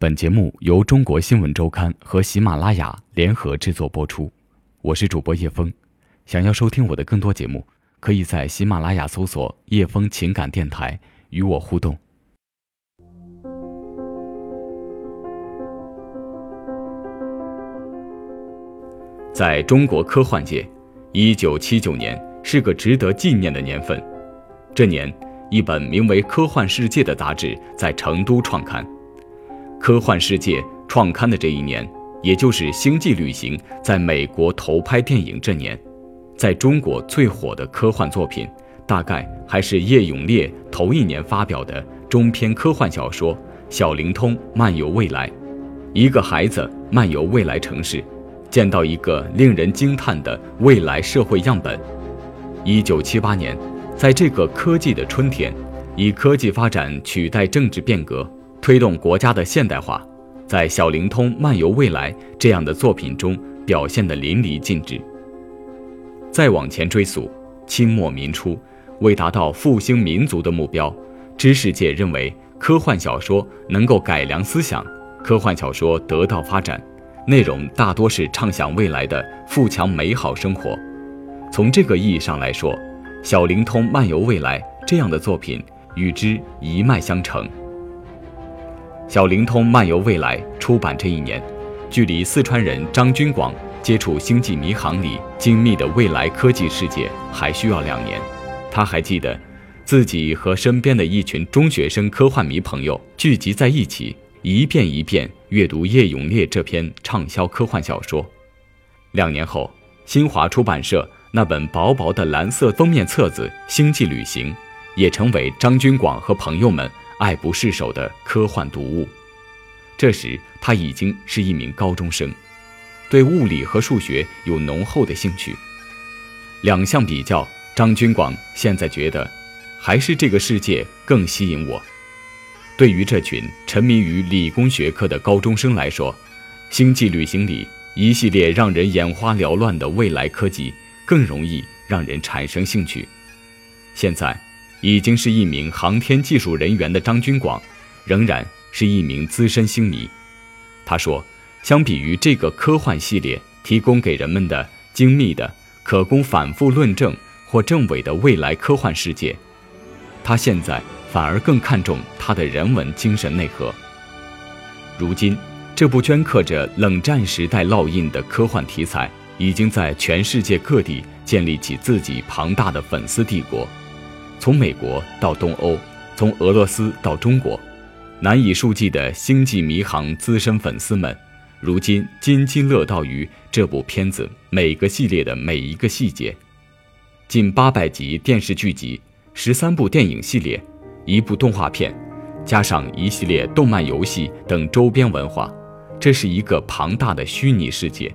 本节目由中国新闻周刊和喜马拉雅联合制作播出，我是主播叶峰。想要收听我的更多节目，可以在喜马拉雅搜索“叶峰情感电台”与我互动。在中国科幻界，一九七九年是个值得纪念的年份。这年，一本名为《科幻世界》的杂志在成都创刊。科幻世界创刊的这一年，也就是《星际旅行》在美国投拍电影这年，在中国最火的科幻作品，大概还是叶永烈头一年发表的中篇科幻小说《小灵通漫游未来》。一个孩子漫游未来城市，见到一个令人惊叹的未来社会样本。一九七八年，在这个科技的春天，以科技发展取代政治变革。推动国家的现代化，在《小灵通漫游未来》这样的作品中表现得淋漓尽致。再往前追溯，清末民初，为达到复兴民族的目标，知识界认为科幻小说能够改良思想。科幻小说得到发展，内容大多是畅想未来的富强美好生活。从这个意义上来说，《小灵通漫游未来》这样的作品与之一脉相承。《小灵通漫游未来》出版这一年，距离四川人张军广接触星际迷航里精密的未来科技世界还需要两年。他还记得，自己和身边的一群中学生科幻迷朋友聚集在一起，一遍一遍阅读叶永烈这篇畅销科幻小说。两年后，新华出版社那本薄薄的蓝色封面册子《星际旅行》，也成为张军广和朋友们。爱不释手的科幻读物。这时他已经是一名高中生，对物理和数学有浓厚的兴趣。两项比较，张军广现在觉得，还是这个世界更吸引我。对于这群沉迷于理工学科的高中生来说，《星际旅行》里一系列让人眼花缭乱的未来科技更容易让人产生兴趣。现在。已经是一名航天技术人员的张军广，仍然是一名资深星迷。他说：“相比于这个科幻系列提供给人们的精密的、可供反复论证或证伪的未来科幻世界，他现在反而更看重它的人文精神内核。如今，这部镌刻着冷战时代烙印的科幻题材，已经在全世界各地建立起自己庞大的粉丝帝国。”从美国到东欧，从俄罗斯到中国，难以数计的星际迷航资深粉丝们，如今津津乐道于这部片子每个系列的每一个细节。近八百集电视剧集，十三部电影系列，一部动画片，加上一系列动漫游戏等周边文化，这是一个庞大的虚拟世界。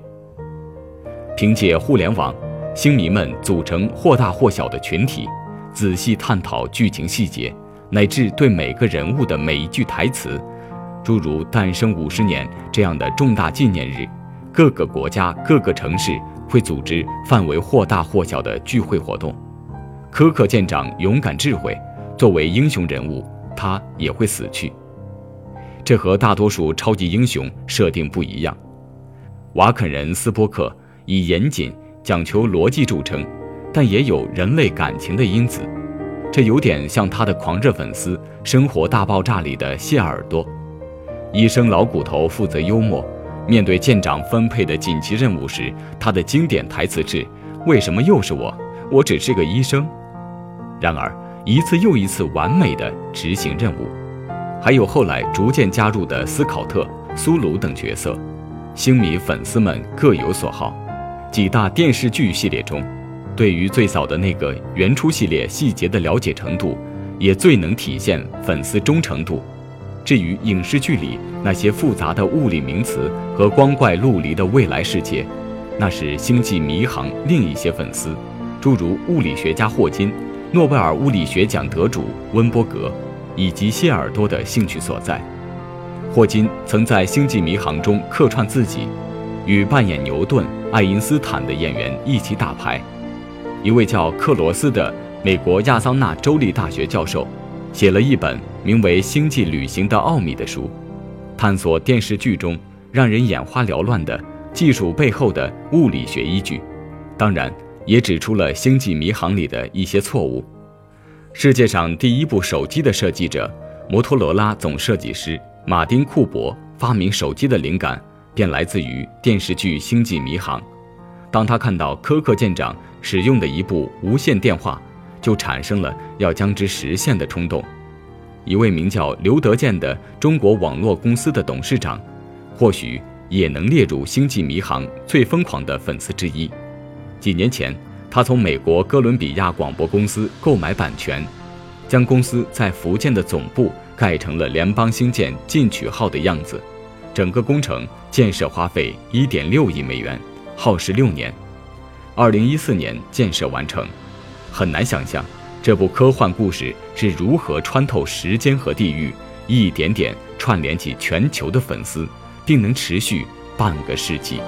凭借互联网，星迷们组成或大或小的群体。仔细探讨剧情细节，乃至对每个人物的每一句台词，诸如诞生五十年这样的重大纪念日，各个国家、各个城市会组织范围或大或小的聚会活动。柯克舰长勇敢智慧，作为英雄人物，他也会死去。这和大多数超级英雄设定不一样。瓦肯人斯波克以严谨、讲求逻辑著称。但也有人类感情的因子，这有点像他的狂热粉丝《生活大爆炸》里的谢耳朵。医生老骨头负责幽默，面对舰长分配的紧急任务时，他的经典台词是：“为什么又是我？我只是个医生。”然而，一次又一次完美的执行任务。还有后来逐渐加入的斯考特、苏鲁等角色，星迷粉丝们各有所好。几大电视剧系列中。对于最早的那个原初系列细节的了解程度，也最能体现粉丝忠诚度。至于影视剧里那些复杂的物理名词和光怪陆离的未来世界，那是星际迷航另一些粉丝，诸如物理学家霍金、诺贝尔物理学奖得主温伯格以及谢耳朵的兴趣所在。霍金曾在星际迷航中客串自己，与扮演牛顿、爱因斯坦的演员一起打牌。一位叫克罗斯的美国亚桑那州立大学教授，写了一本名为《星际旅行的奥秘》的书。探索电视剧中让人眼花缭乱的技术背后的物理学依据，当然也指出了《星际迷航》里的一些错误。世界上第一部手机的设计者、摩托罗拉总设计师马丁·库珀发明手机的灵感便来自于电视剧《星际迷航》。当他看到柯克舰长使用的一部无线电话，就产生了要将之实现的冲动。一位名叫刘德建的中国网络公司的董事长，或许也能列入《星际迷航》最疯狂的粉丝之一。几年前，他从美国哥伦比亚广播公司购买版权，将公司在福建的总部盖成了联邦星舰进取号的样子。整个工程建设花费1.6亿美元。耗时六年，二零一四年建设完成。很难想象，这部科幻故事是如何穿透时间和地域，一点点串联起全球的粉丝，并能持续半个世纪。